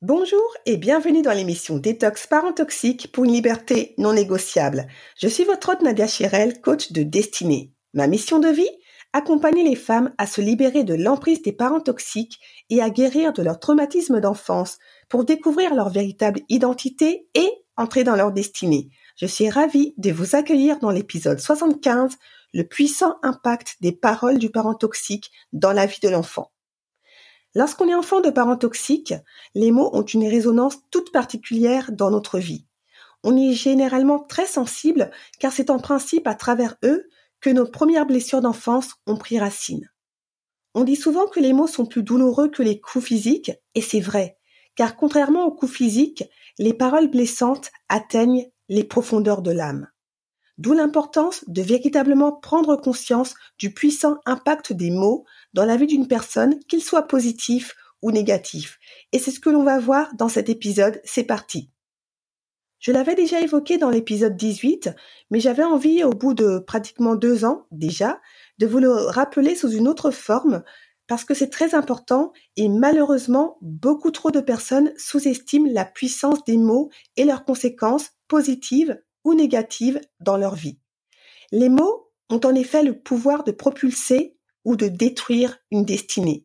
Bonjour et bienvenue dans l'émission Détox Parents Toxiques pour une liberté non négociable. Je suis votre hôte Nadia Chirel, coach de destinée. Ma mission de vie Accompagner les femmes à se libérer de l'emprise des parents toxiques et à guérir de leur traumatisme d'enfance pour découvrir leur véritable identité et entrer dans leur destinée. Je suis ravie de vous accueillir dans l'épisode 75, le puissant impact des paroles du parent toxique dans la vie de l'enfant. Lorsqu'on est enfant de parents toxiques, les mots ont une résonance toute particulière dans notre vie. On est généralement très sensible car c'est en principe à travers eux que nos premières blessures d'enfance ont pris racine. On dit souvent que les mots sont plus douloureux que les coups physiques, et c'est vrai, car contrairement aux coups physiques, les paroles blessantes atteignent les profondeurs de l'âme. D'où l'importance de véritablement prendre conscience du puissant impact des mots dans la vie d'une personne, qu'ils soient positifs ou négatifs. Et c'est ce que l'on va voir dans cet épisode. C'est parti. Je l'avais déjà évoqué dans l'épisode 18, mais j'avais envie, au bout de pratiquement deux ans déjà, de vous le rappeler sous une autre forme, parce que c'est très important et malheureusement, beaucoup trop de personnes sous-estiment la puissance des mots et leurs conséquences positives ou négatives dans leur vie. Les mots ont en effet le pouvoir de propulser ou de détruire une destinée.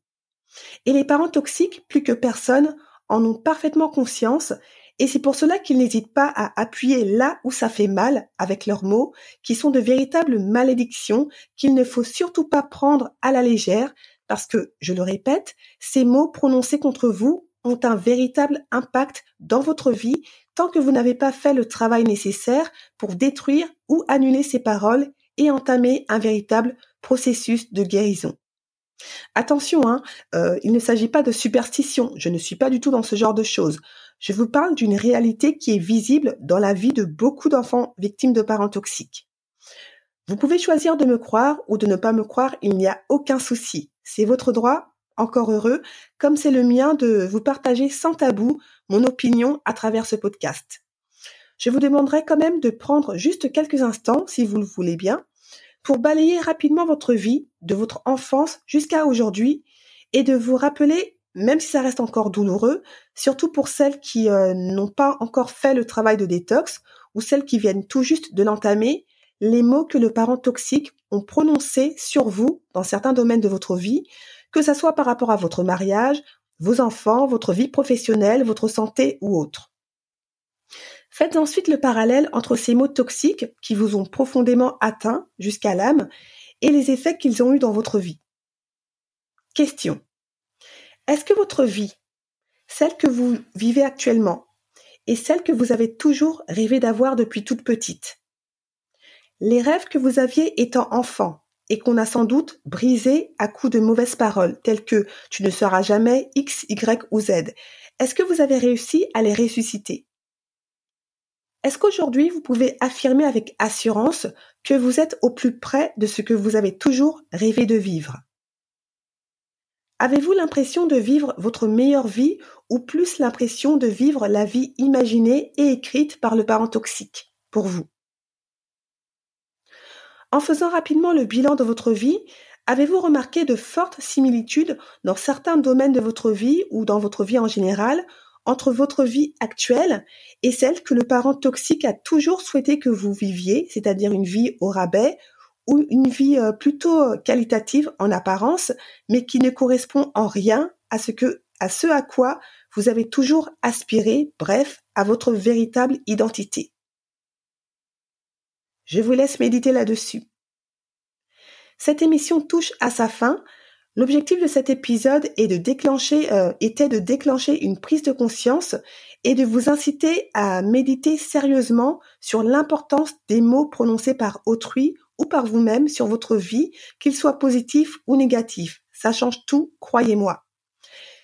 Et les parents toxiques, plus que personne, en ont parfaitement conscience et c'est pour cela qu'ils n'hésitent pas à appuyer là où ça fait mal avec leurs mots, qui sont de véritables malédictions qu'il ne faut surtout pas prendre à la légère, parce que, je le répète, ces mots prononcés contre vous ont un véritable impact dans votre vie tant que vous n'avez pas fait le travail nécessaire pour détruire ou annuler ces paroles et entamer un véritable processus de guérison. Attention, hein, euh, il ne s'agit pas de superstition, je ne suis pas du tout dans ce genre de choses. Je vous parle d'une réalité qui est visible dans la vie de beaucoup d'enfants victimes de parents toxiques. Vous pouvez choisir de me croire ou de ne pas me croire, il n'y a aucun souci. C'est votre droit, encore heureux, comme c'est le mien de vous partager sans tabou mon opinion à travers ce podcast. Je vous demanderai quand même de prendre juste quelques instants, si vous le voulez bien, pour balayer rapidement votre vie, de votre enfance jusqu'à aujourd'hui, et de vous rappeler même si ça reste encore douloureux, surtout pour celles qui euh, n'ont pas encore fait le travail de détox ou celles qui viennent tout juste de l'entamer, les mots que le parent toxique ont prononcés sur vous dans certains domaines de votre vie, que ce soit par rapport à votre mariage, vos enfants, votre vie professionnelle, votre santé ou autre. Faites ensuite le parallèle entre ces mots toxiques qui vous ont profondément atteint jusqu'à l'âme et les effets qu'ils ont eus dans votre vie. Question. Est-ce que votre vie, celle que vous vivez actuellement, est celle que vous avez toujours rêvé d'avoir depuis toute petite? Les rêves que vous aviez étant enfant et qu'on a sans doute brisés à coups de mauvaises paroles telles que tu ne seras jamais X, Y ou Z, est-ce que vous avez réussi à les ressusciter? Est-ce qu'aujourd'hui vous pouvez affirmer avec assurance que vous êtes au plus près de ce que vous avez toujours rêvé de vivre? Avez-vous l'impression de vivre votre meilleure vie ou plus l'impression de vivre la vie imaginée et écrite par le parent toxique pour vous? En faisant rapidement le bilan de votre vie, avez-vous remarqué de fortes similitudes dans certains domaines de votre vie ou dans votre vie en général entre votre vie actuelle et celle que le parent toxique a toujours souhaité que vous viviez, c'est-à-dire une vie au rabais ou une vie euh, plutôt euh, qualitative en apparence, mais qui ne correspond en rien à ce à ce à quoi vous avez toujours aspiré, bref, à votre véritable identité? Je vous laisse méditer là-dessus. Cette émission touche à sa fin. L'objectif de cet épisode est de déclencher, euh, était de déclencher une prise de conscience et de vous inciter à méditer sérieusement sur l'importance des mots prononcés par autrui ou par vous-même sur votre vie, qu'ils soient positifs ou négatifs. Ça change tout, croyez-moi.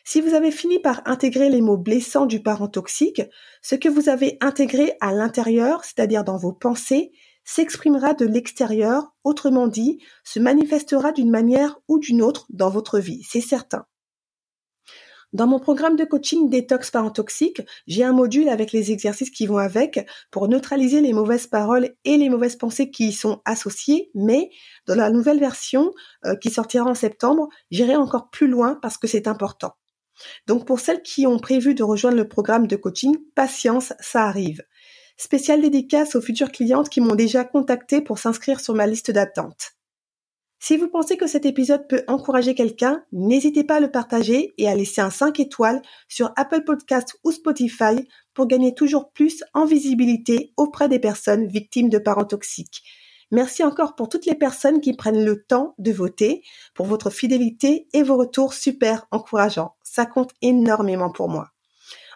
Si vous avez fini par intégrer les mots blessants du parent toxique, ce que vous avez intégré à l'intérieur, c'est-à-dire dans vos pensées, s'exprimera de l'extérieur, autrement dit, se manifestera d'une manière ou d'une autre dans votre vie, c'est certain. Dans mon programme de coaching Détox Parent Toxique, j'ai un module avec les exercices qui vont avec pour neutraliser les mauvaises paroles et les mauvaises pensées qui y sont associées, mais dans la nouvelle version euh, qui sortira en septembre, j'irai encore plus loin parce que c'est important. Donc pour celles qui ont prévu de rejoindre le programme de coaching, patience, ça arrive. Spéciale dédicace aux futures clientes qui m'ont déjà contacté pour s'inscrire sur ma liste d'attente. Si vous pensez que cet épisode peut encourager quelqu'un, n'hésitez pas à le partager et à laisser un 5 étoiles sur Apple Podcast ou Spotify pour gagner toujours plus en visibilité auprès des personnes victimes de parents toxiques. Merci encore pour toutes les personnes qui prennent le temps de voter, pour votre fidélité et vos retours super encourageants. Ça compte énormément pour moi.